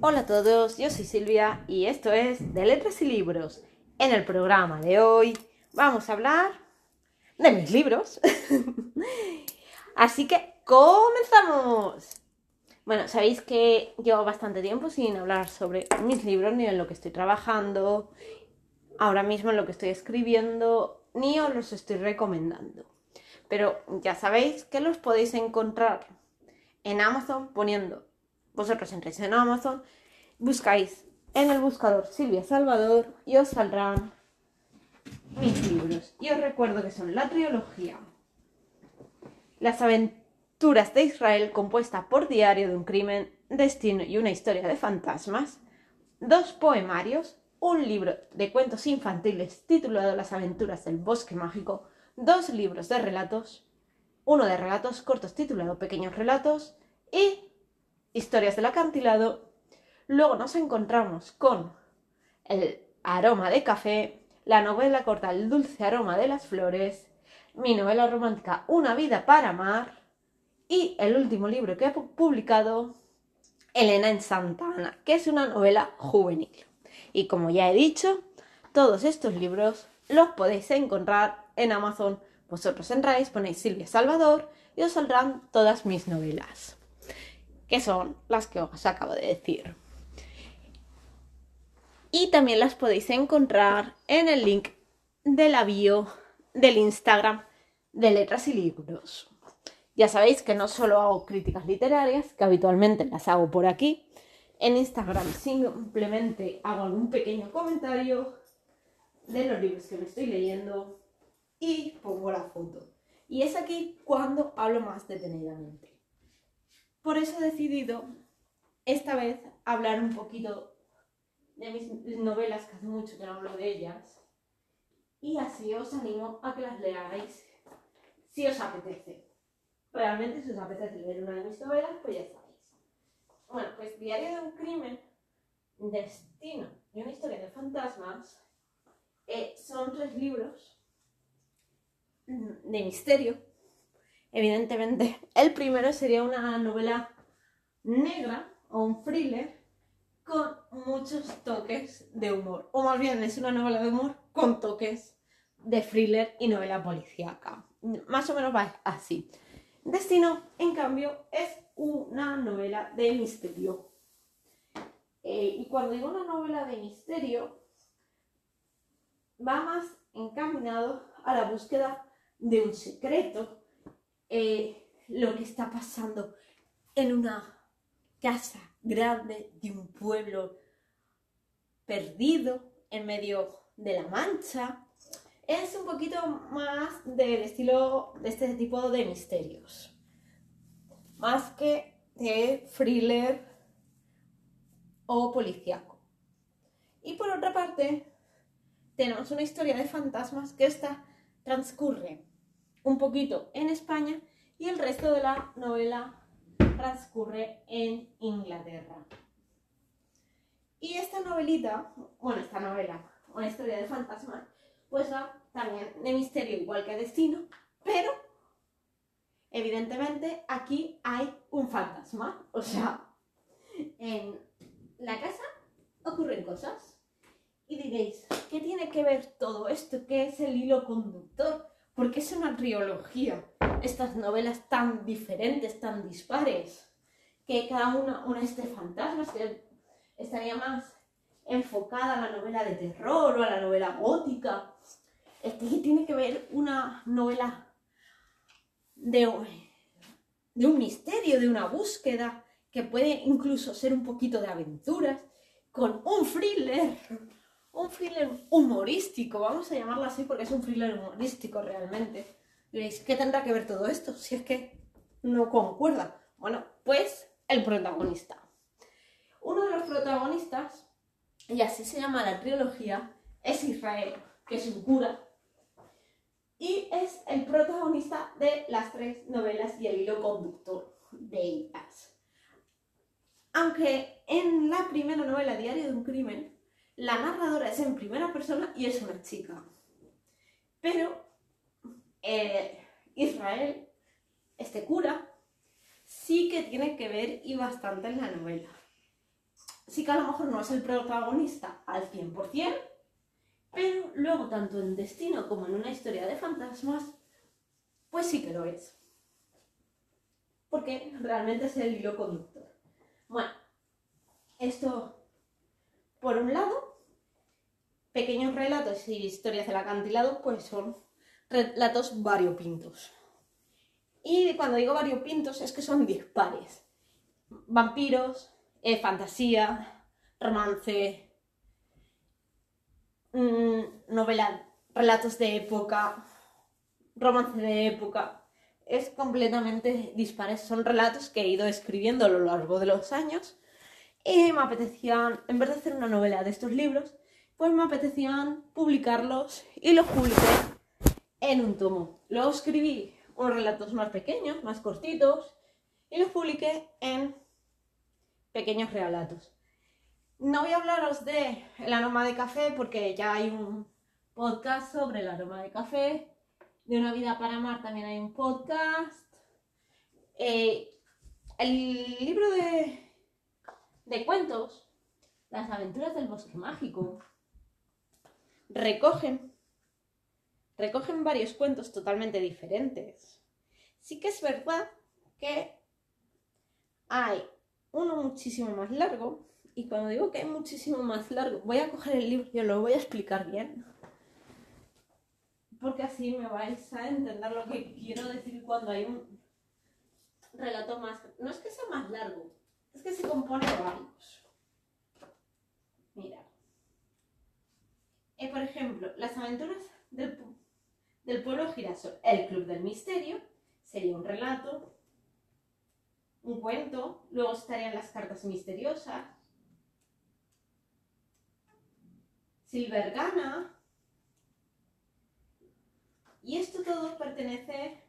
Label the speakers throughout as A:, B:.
A: Hola a todos, yo soy Silvia y esto es De Letras y Libros. En el programa de hoy vamos a hablar de mis libros. Así que comenzamos. Bueno, sabéis que llevo bastante tiempo sin hablar sobre mis libros, ni en lo que estoy trabajando, ahora mismo en lo que estoy escribiendo, ni os los estoy recomendando. Pero ya sabéis que los podéis encontrar en Amazon poniendo, vosotros entréis en Amazon, buscáis en el buscador Silvia Salvador y os saldrán mis libros. Y os recuerdo que son la trilogía Las aventuras de Israel compuesta por Diario de un crimen, Destino y una historia de fantasmas, dos poemarios, un libro de cuentos infantiles titulado Las aventuras del bosque mágico, dos libros de relatos, uno de relatos cortos titulado Pequeños relatos y historias del acantilado. Luego nos encontramos con el aroma de café, la novela corta El dulce aroma de las flores, mi novela romántica Una vida para amar y el último libro que he publicado, Elena en Santana, que es una novela juvenil. Y como ya he dicho, todos estos libros los podéis encontrar en Amazon. Vosotros entráis, ponéis Silvia Salvador y os saldrán todas mis novelas, que son las que os acabo de decir. Y también las podéis encontrar en el link de la bio del Instagram de Letras y Libros. Ya sabéis que no solo hago críticas literarias, que habitualmente las hago por aquí. En Instagram simplemente hago algún pequeño comentario de los libros que me estoy leyendo y pongo la foto. Y es aquí cuando hablo más detenidamente. Por eso he decidido esta vez hablar un poquito de mis novelas, que hace mucho que no hablo de ellas. Y así os animo a que las leáis si os apetece. Realmente si os apetece leer una de mis novelas, pues ya sabéis. Bueno, pues Diario de un crimen, Destino y una historia de fantasmas eh, son tres libros de misterio. Evidentemente, el primero sería una novela negra o un thriller con muchos toques de humor. O más bien, es una novela de humor con toques de thriller y novela policíaca. Más o menos va así. Destino, en cambio, es una novela de misterio. Eh, y cuando digo una novela de misterio, va más encaminado a la búsqueda de un secreto, eh, lo que está pasando en una casa grande de un pueblo perdido en medio de la mancha. Es un poquito más del estilo de este tipo de misterios. Más que de thriller o policíaco. Y por otra parte, tenemos una historia de fantasmas que esta transcurre un poquito en España y el resto de la novela transcurre en Inglaterra. Y esta novelita, bueno, esta novela, una historia de fantasmas, pues va también de misterio igual que Destino, pero evidentemente aquí hay un fantasma, o sea, en la casa ocurren cosas. Y diréis, ¿qué tiene que ver todo esto? ¿Qué es el hilo conductor? Porque es una trilogía. Estas novelas tan diferentes, tan dispares, que cada una, una es de fantasmas, estaría más enfocada a la novela de terror o a la novela gótica. Este tiene que ver una novela de, de un misterio, de una búsqueda, que puede incluso ser un poquito de aventuras, con un thriller un thriller humorístico, vamos a llamarlo así porque es un thriller humorístico realmente. Diréis, ¿qué tendrá que ver todo esto? Si es que no concuerda. Bueno, pues el protagonista. Uno de los protagonistas, y así se llama la trilogía, es Israel, que es un cura. Y es el protagonista de las tres novelas y el hilo conductor de ellas. Aunque en la primera novela, Diario de un crimen, la narradora es en primera persona y es una chica. Pero eh, Israel, este cura, sí que tiene que ver y bastante en la novela. sí que a lo mejor no es el protagonista al 100%, pero luego tanto en Destino como en una historia de fantasmas, pues sí que lo es. Porque realmente es el hilo conductor. Bueno, esto por un lado, pequeños relatos y historias del acantilado, pues son relatos variopintos. Y cuando digo variopintos es que son dispares. Vampiros, eh, fantasía, romance, mm, novela, relatos de época, romance de época. Es completamente dispares. Son relatos que he ido escribiendo a lo largo de los años y me apetecían, en vez de hacer una novela de estos libros, pues me apetecían publicarlos y los publiqué en un tomo. Luego escribí unos relatos más pequeños, más cortitos, y los publiqué en pequeños relatos. No voy a hablaros de el aroma de café porque ya hay un podcast sobre el aroma de café. De una vida para amar también hay un podcast. Eh, el libro de de cuentos, las aventuras del bosque mágico, recogen, recogen varios cuentos totalmente diferentes. Sí que es verdad que hay uno muchísimo más largo, y cuando digo que hay muchísimo más largo, voy a coger el libro y lo voy a explicar bien. Porque así me vais a entender lo que quiero decir cuando hay un relato más... No es que sea más largo, es que se compone de varios. Mira. Eh, por ejemplo, las aventuras del, del pueblo girasol. El Club del Misterio sería un relato, un cuento, luego estarían las cartas misteriosas, Silvergana, y esto todo pertenece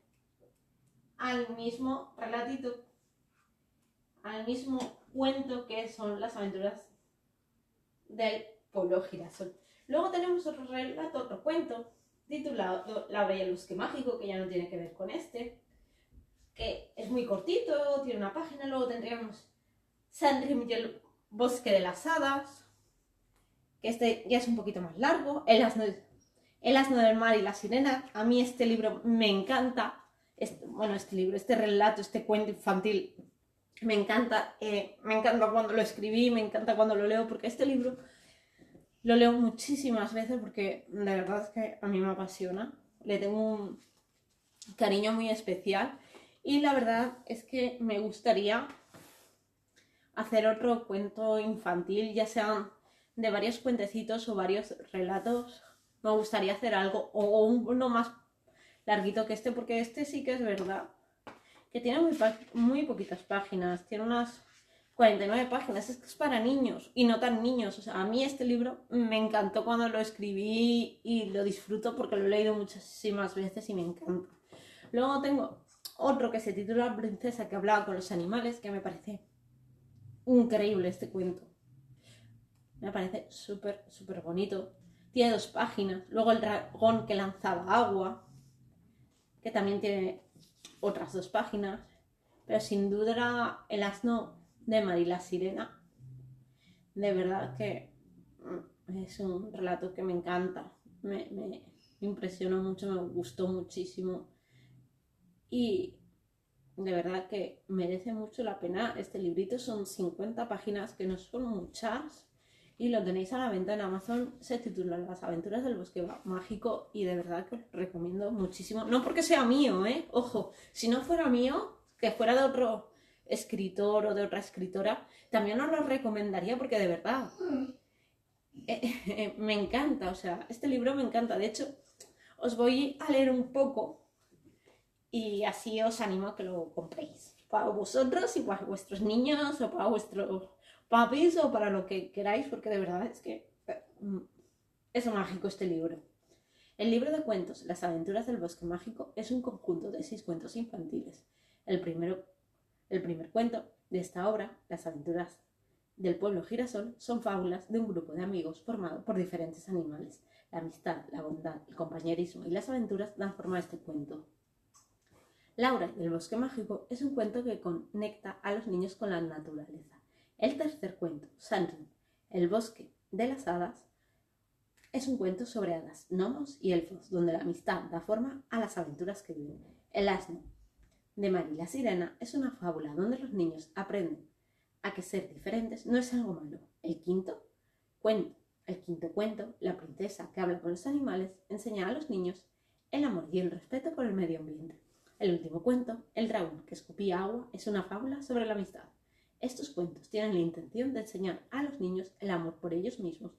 A: al mismo relatito al mismo cuento que son las aventuras del pueblo girasol. Luego tenemos otro relato, otro cuento, titulado La Bella y el Bosque Mágico, que ya no tiene que ver con este, que es muy cortito, tiene una página. Luego tendríamos Sandrim y Bosque de las Hadas, que este ya es un poquito más largo. El asno, el asno del mar y la sirena. A mí este libro me encanta. Bueno, este libro, este relato, este cuento infantil me encanta, eh, me encanta cuando lo escribí, me encanta cuando lo leo, porque este libro lo leo muchísimas veces porque de verdad es que a mí me apasiona. Le tengo un cariño muy especial y la verdad es que me gustaría hacer otro cuento infantil, ya sean de varios cuentecitos o varios relatos. Me gustaría hacer algo o uno más larguito que este porque este sí que es verdad que tiene muy, muy poquitas páginas, tiene unas 49 páginas, es que es para niños y no tan niños. O sea, a mí este libro me encantó cuando lo escribí y lo disfruto porque lo he leído muchísimas veces y me encanta. Luego tengo otro que se titula Princesa que hablaba con los animales, que me parece increíble este cuento. Me parece súper, súper bonito. Tiene dos páginas. Luego el dragón que lanzaba agua, que también tiene otras dos páginas, pero sin duda el asno de Marila Sirena. De verdad que mm, es un relato que me encanta, me, me impresionó mucho, me gustó muchísimo y de verdad que merece mucho la pena. Este librito son 50 páginas, que no son muchas, y lo tenéis a la venta en Amazon. Se titula Las aventuras del bosque mágico y de verdad que os recomiendo muchísimo. No porque sea mío, ¿eh? Ojo, si no fuera mío, que fuera de otro escritor o de otra escritora, también os lo recomendaría porque de verdad eh, eh, me encanta. O sea, este libro me encanta. De hecho, os voy a leer un poco y así os animo a que lo compréis. Para vosotros y para vuestros niños o para vuestros papis o para lo que queráis, porque de verdad es que mm, es mágico este libro. El libro de cuentos, Las aventuras del bosque mágico, es un conjunto de seis cuentos infantiles. El, primero, el primer cuento de esta obra, Las aventuras del pueblo girasol, son fábulas de un grupo de amigos formado por diferentes animales. La amistad, la bondad, el compañerismo y las aventuras dan forma a este cuento. Laura del bosque mágico es un cuento que conecta a los niños con la naturaleza El tercer cuento, Sunshine, el bosque de las hadas, es un cuento sobre hadas, gnomos y elfos, donde la amistad da forma a las aventuras que viven. El asno de Mari la Sirena es una fábula donde los niños aprenden a que ser diferentes no es algo malo. El quinto cuento, el quinto cuento, la princesa que habla con los animales, enseña a los niños el amor y el respeto por el medio ambiente. El último cuento, El dragón que escupía agua, es una fábula sobre la amistad. Estos cuentos tienen la intención de enseñar a los niños el amor por ellos mismos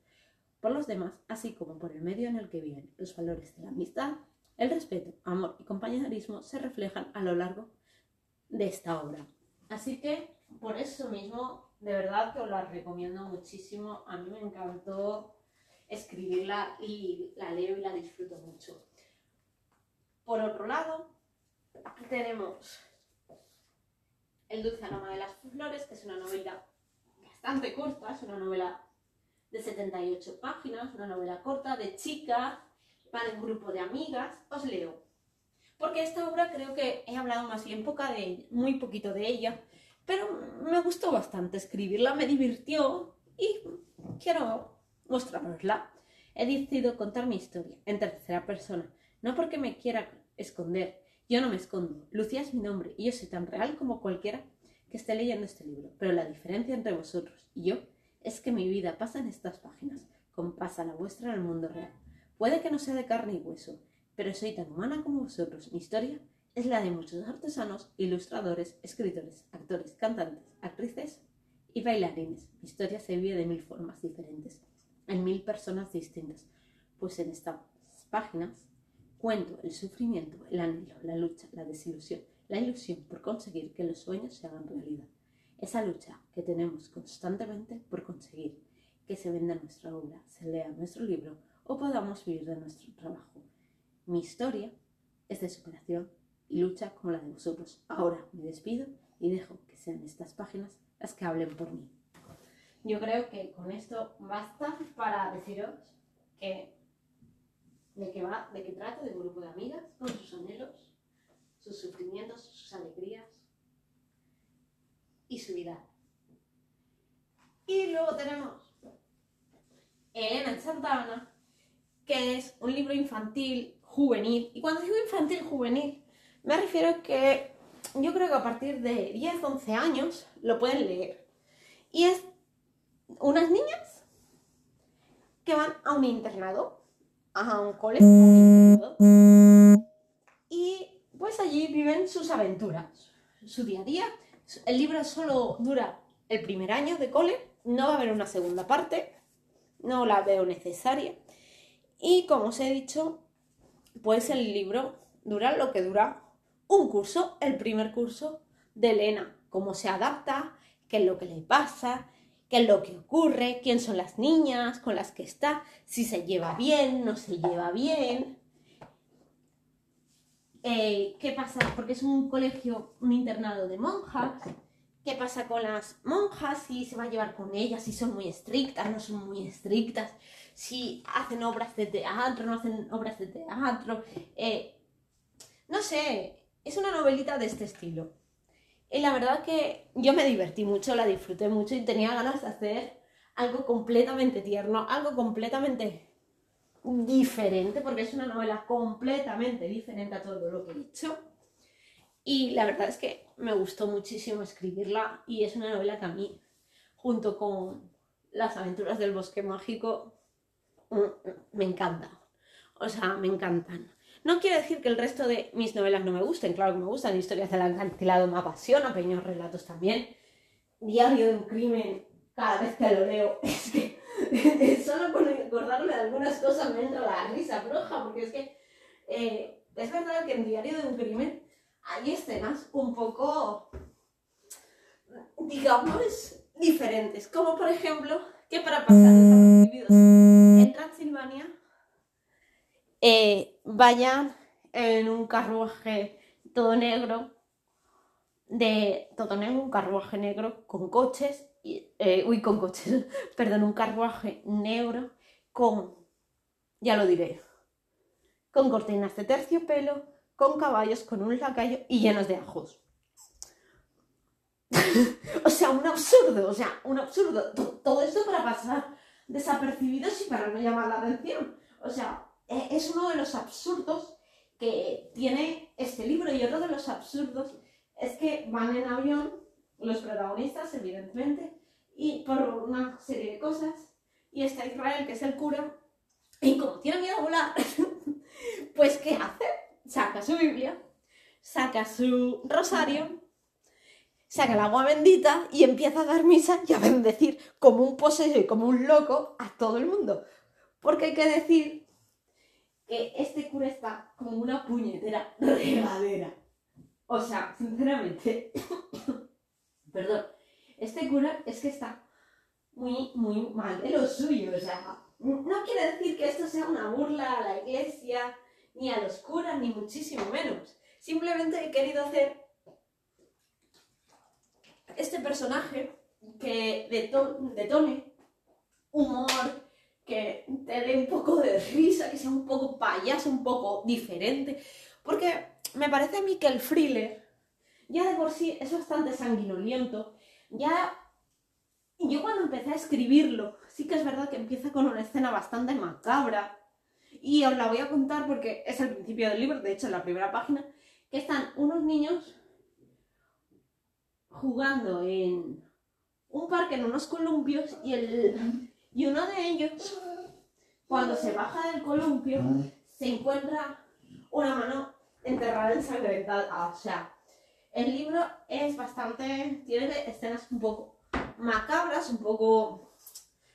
A: por los demás, así como por el medio en el que viven. Los valores de la amistad, el respeto, amor y compañerismo se reflejan a lo largo de esta obra. Así que, por eso mismo, de verdad que os la recomiendo muchísimo. A mí me encantó escribirla y la leo y la disfruto mucho. Por otro lado, tenemos El dulce aroma de las flores, que es una novela bastante corta, es una novela de 78 páginas, una novela corta de chica para un grupo de amigas. Os leo. Porque esta obra creo que he hablado más bien poca de muy poquito de ella, pero me gustó bastante escribirla, me divirtió y quiero mostrarosla. He decidido contar mi historia en tercera persona, no porque me quiera esconder, yo no me escondo. Lucía es mi nombre y yo soy tan real como cualquiera que esté leyendo este libro, pero la diferencia entre vosotros y yo es que mi vida pasa en estas páginas, como pasa la vuestra en el mundo real. Puede que no sea de carne y hueso, pero soy tan humana como vosotros. Mi historia es la de muchos artesanos, ilustradores, escritores, actores, cantantes, actrices y bailarines. Mi historia se vive de mil formas diferentes, en mil personas distintas, pues en estas páginas cuento el sufrimiento, el anhelo, la lucha, la desilusión, la ilusión por conseguir que los sueños se hagan realidad esa lucha que tenemos constantemente por conseguir que se venda nuestra obra, se lea nuestro libro o podamos vivir de nuestro trabajo. Mi historia es de superación y lucha como la de vosotros. Ahora me despido y dejo que sean estas páginas las que hablen por mí. Yo creo que con esto basta para deciros que de qué va, de qué trata de un grupo de amigas con sus anhelos, sus sufrimientos, sus alegrías, y su vida. Y luego tenemos Elena en Santa que es un libro infantil juvenil. Y cuando digo infantil juvenil, me refiero a que yo creo que a partir de 10, 11 años lo pueden leer. Y es unas niñas que van a un internado, a un colegio, y pues allí viven sus aventuras, su día a día el libro solo dura el primer año de cole, no va a haber una segunda parte, no la veo necesaria. Y como os he dicho, pues el libro dura lo que dura un curso, el primer curso de Elena, cómo se adapta, qué es lo que le pasa, qué es lo que ocurre, quién son las niñas con las que está, si se lleva bien, no se lleva bien. Eh, ¿Qué pasa? Porque es un colegio, un internado de monjas. ¿Qué pasa con las monjas? Si se va a llevar con ellas, si son muy estrictas, no son muy estrictas, si hacen obras de teatro, no hacen obras de teatro. Eh, no sé, es una novelita de este estilo. Y la verdad que yo me divertí mucho, la disfruté mucho y tenía ganas de hacer algo completamente tierno, algo completamente diferente, porque es una novela completamente diferente a todo lo que he dicho. Y la verdad es que me gustó muchísimo escribirla y es una novela que a mí, junto con Las aventuras del bosque mágico, me encanta. O sea, me encantan. No quiere decir que el resto de mis novelas no me gusten, claro que me gustan. Historias del acantilado me apasiona, pequeños relatos también. Diario de un crimen, cada vez que lo leo, es que solo con acordarme de algunas cosas me entra la risa roja, porque es que eh, es verdad que en Diario de un Crimen hay escenas un poco, digamos, diferentes, como por ejemplo que para pasar eh, vayan en un carruaje todo negro, de todo negro, un carruaje negro con coches eh, uy, con coches, perdón, un carruaje negro con, ya lo diré, con cortinas de terciopelo, con caballos, con un lacayo y llenos de ajos. o sea, un absurdo, o sea, un absurdo. Todo esto para pasar desapercibidos y para no llamar la atención. O sea, e, es uno de los absurdos que tiene este libro y otro de los absurdos es que van en avión los protagonistas, evidentemente, y por una serie de cosas, y está Israel, que es el cura, y como tiene miedo a volar, pues ¿qué hace? Saca su Biblia, saca su rosario, saca el agua bendita y empieza a dar misa y a bendecir como un poseso y como un loco a todo el mundo. Porque hay que decir que este cura está como una puñetera regadera. O sea, sinceramente, perdón, este cura es que está muy, muy mal de lo suyo. O sea, no quiere decir que esto sea una burla a la iglesia, ni a los curas, ni muchísimo menos. Simplemente he querido hacer este personaje que detone humor, que te dé un poco de risa, que sea un poco payaso, un poco diferente. Porque me parece a mí que el thriller ya de por sí es bastante sanguinoliento. Ya yo cuando empecé a escribirlo, sí que es verdad que empieza con una escena bastante macabra. Y os la voy a contar porque es el principio del libro, de hecho en la primera página, que están unos niños jugando en un parque, en unos columpios, y, el, y uno de ellos, cuando se baja del columpio, se encuentra una mano enterrada ensangrentada. O sea, el libro es bastante. tiene escenas un poco macabras, un poco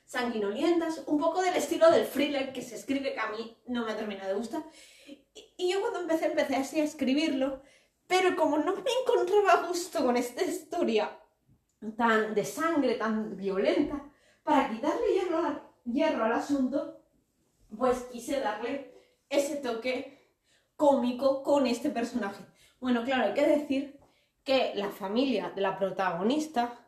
A: sanguinolientas, un poco del estilo del thriller que se escribe que a mí no me termina de gustar. Y, yo cuando empecé, empecé así a escribirlo, pero como no me encontraba gusto con esta historia tan de sangre, tan violenta, para quitarle hierro, hierro al asunto, pues quise darle ese toque cómico con este personaje. Bueno, claro, hay que decir que la familia de la protagonista,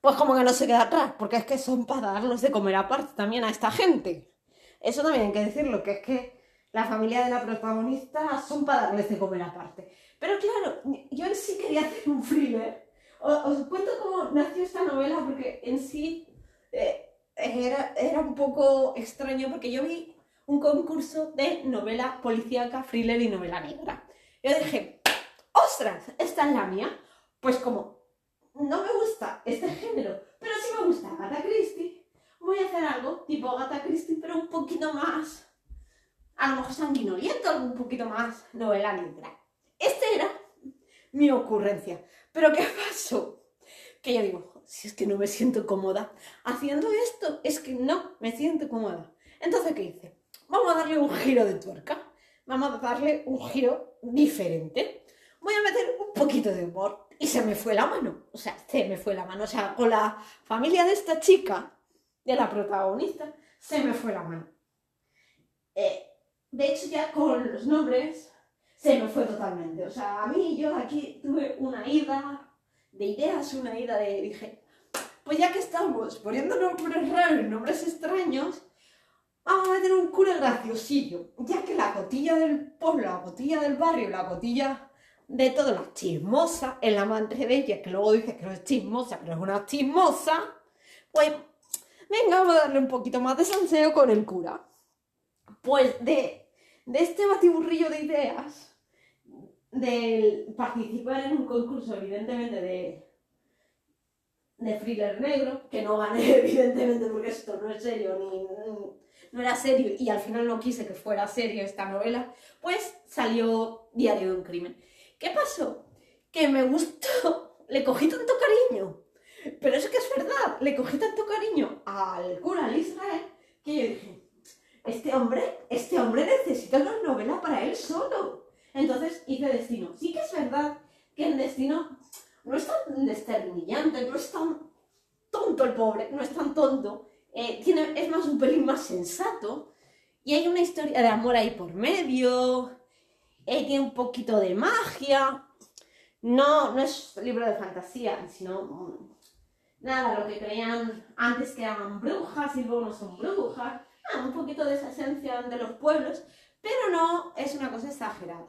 A: pues como que no se queda atrás, porque es que son para darlos de comer aparte también a esta gente. Eso también hay que decirlo, que es que la familia de la protagonista son para darles de comer aparte. Pero claro, yo en sí quería hacer un thriller. Os, cuento cómo nació esta novela, porque en sí eh, era, era un poco extraño, porque yo vi un concurso de novela policíaca, thriller y novela negra. Yo dije, ¡ostras! Esta es la mía. Pues como no me gusta este género, pero sí me gusta Agatha Christie, voy a hacer algo tipo Agatha Christie, pero un poquito más, a lo mejor sanguinoliento, un poquito más novela negra. Esta era mi ocurrencia. Pero ¿qué pasó? Que yo digo, si es que no me siento cómoda haciendo esto, es que no me siento cómoda. Entonces, ¿qué hice? Vamos a darle un giro de tuerca. Vamos a darle un giro diferente. Voy a meter un poquito de humor. Y se me fue la mano. O sea, se me fue la mano. O sea, con la familia de esta chica, de la protagonista, se me fue la mano. Eh, de hecho, ya con los nombres se me fue totalmente. O sea, a mí yo aquí tuve una ida de ideas, una ida de, dije, pues ya que estamos poniendo nombres raros, nombres extraños, vamos a meter un cura graciosillo, ya que la cotilla del pueblo, la cotilla del barrio, la cotilla de todo, la chismosa, es la amante de ella, que luego dice que no es chismosa, pero es una chismosa, pues venga, vamos a darle un poquito más de sanseo con el cura. Pues de, de este batiburrillo de ideas, de participar en un concurso, evidentemente, de, de thriller negro, que no gané, evidentemente, porque esto no es serio, ni, no era serio, y al final no quise que fuera serio esta novela, pues salió Diario de un crimen. ¿Qué pasó? Que me gustó, le cogí tanto cariño, pero es que es verdad, le cogí tanto cariño al cura, al Israel, que yo dije, este hombre, este hombre necesita una novela para él solo. Entonces hice Destino. Sí que es verdad que en Destino no es tan desternillante, no es tan tonto el pobre, no es tan tonto. Eh, es más un pelín más sensato. Y hay una historia de amor ahí por medio. Eh, tiene un poquito de magia. No, no es libro de fantasía, sino mm, nada, lo que creían antes que eran brujas y luego no son brujas. un poquito de esa esencia de los pueblos, pero no es una cosa exagerada.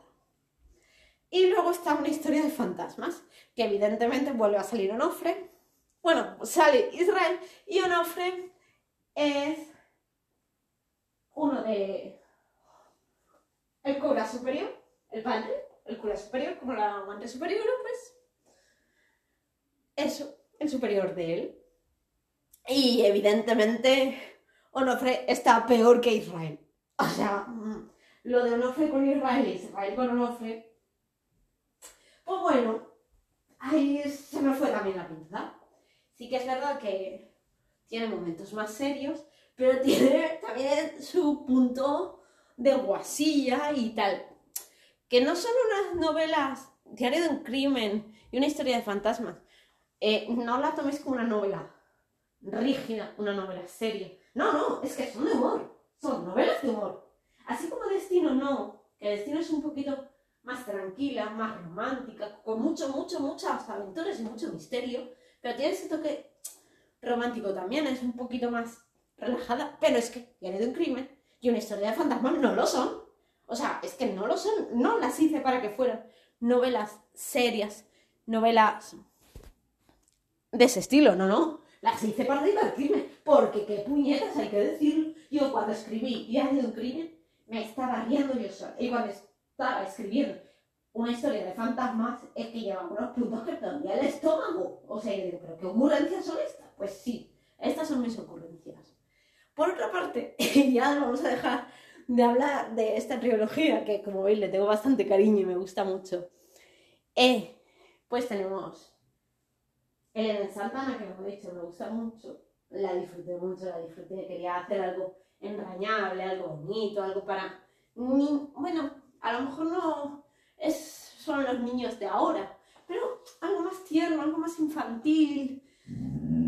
A: Y luego está una historia de fantasmas, que evidentemente vuelve a salir Onofre. Bueno, sale Israel y Onofre es uno de... El cura superior, el padre, el cura superior, como la amante superior, pues... Eso, el superior de él. Y evidentemente Onofre está peor que Israel. O sea, mm, lo de Onofre con Israel y Israel con Onofre. Pues bueno, ahí se me fue también la pinza. Sí que es verdad que tiene momentos más serios, pero tiene también su punto de guasilla y tal. Que no son unas novelas, diario de un crimen y una historia de fantasmas. Eh, no la tomes como una novela rígida, una novela seria. No, no, es que son de humor. Son novelas de humor. Así como Destino no, que Destino es un poquito más tranquila, más romántica, con mucho, mucho, muchas aventuras y mucho misterio, pero tiene ese toque romántico también, es un poquito más relajada, pero es que viene de un crimen y una historia de fantasmas no lo son. O sea, es que no lo son, no las hice para que fueran novelas serias, novelas de ese estilo, no, no. Las hice para divertirme, porque qué puñetas hay que decirlo. Yo cuando escribí Diario de un crimen, me estaba riendo yo sola. Y cuando escribiendo una historia de fantasmas, es que llevaba unos puntos que todavía el estómago. O sea, yo digo, ¿pero qué ocurrencias son estas? Pues sí, estas son mis ocurrencias. Por otra parte, ya vamos a dejar de hablar de esta trilogía, que como veis le tengo bastante cariño y me gusta mucho. Eh, pues tenemos Elena Santana, que como he dicho, me gusta mucho. La disfruté mucho, la disfruté. Quería hacer algo entrañable, algo bonito, algo para... Bueno, a lo mejor no es, son los niños de ahora, pero algo más tierno, algo más infantil,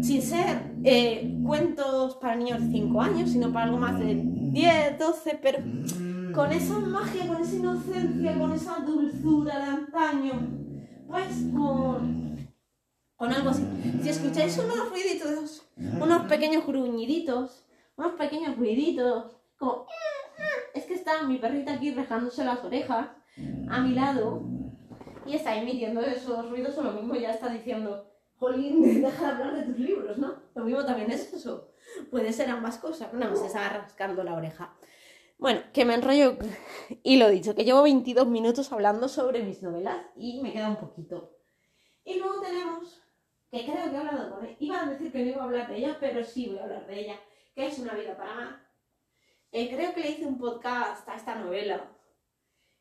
A: sin ser eh, cuentos para niños de 5 años, sino para algo más de 10, 12, pero con esa magia, con esa inocencia, con esa dulzura de antaño, pues con, con algo así. Si escucháis unos ruiditos, unos pequeños gruñiditos, unos pequeños ruiditos, como... Mi perrita aquí rejándose las orejas a mi lado y está emitiendo esos ruidos o lo mismo ya está diciendo, Jolín, deja de hablar de tus libros, ¿no? Lo mismo también es eso. Puede ser ambas cosas. No, se está rascando la oreja. Bueno, que me enrollo y lo dicho, que llevo 22 minutos hablando sobre mis novelas y me queda un poquito. Y luego tenemos, que creo que he hablado con él, iba a decir que no iba a hablar de ella, pero sí voy a hablar de ella, que es Una vida para más. Eh, creo que le hice un podcast a esta novela.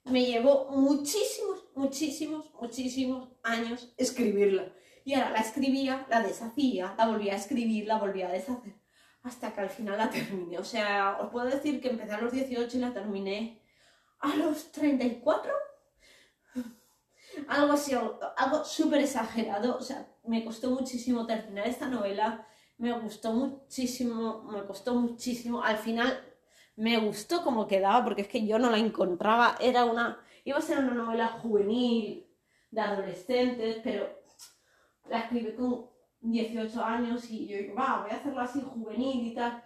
A: Me llevó muchísimos, muchísimos, muchísimos años escribirla. Y ahora la escribía, la deshacía, la volvía a escribir, la volvía a deshacer. Hasta que al final la terminé. O sea, os puedo decir que empecé a los 18 y la terminé a los 34. Algo así, algo súper exagerado. O sea, me costó muchísimo terminar esta novela. Me gustó muchísimo, me costó muchísimo. Al final me gustó como quedaba, porque es que yo no la encontraba. Era una. iba a ser una novela juvenil, de adolescentes, pero la escribí con 18 años y yo va, voy a hacerlo así juvenil y tal.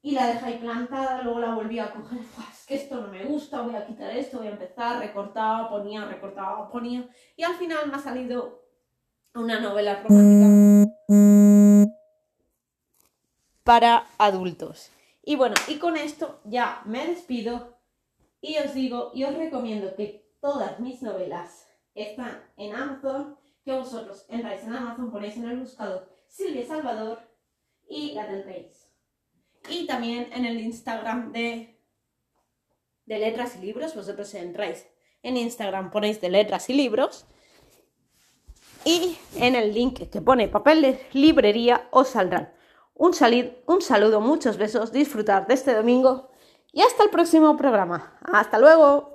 A: Y la dejé ahí plantada, luego la volví a coger, es que esto no me gusta, voy a quitar esto, voy a empezar, recortaba, ponía, recortaba, ponía. Y al final me ha salido una novela romántica para adultos. Y bueno, y con esto ya me despido y os digo y os recomiendo que todas mis novelas están en Amazon, que vosotros entráis en Amazon, ponéis en el buscador Silvia Salvador y la tendréis. Y también en el Instagram de, de Letras y Libros, vosotros entráis en Instagram, ponéis de Letras y Libros y en el link que pone papel de librería os saldrán. Un, un saludo, muchos besos, disfrutar de este domingo y hasta el próximo programa. Hasta luego.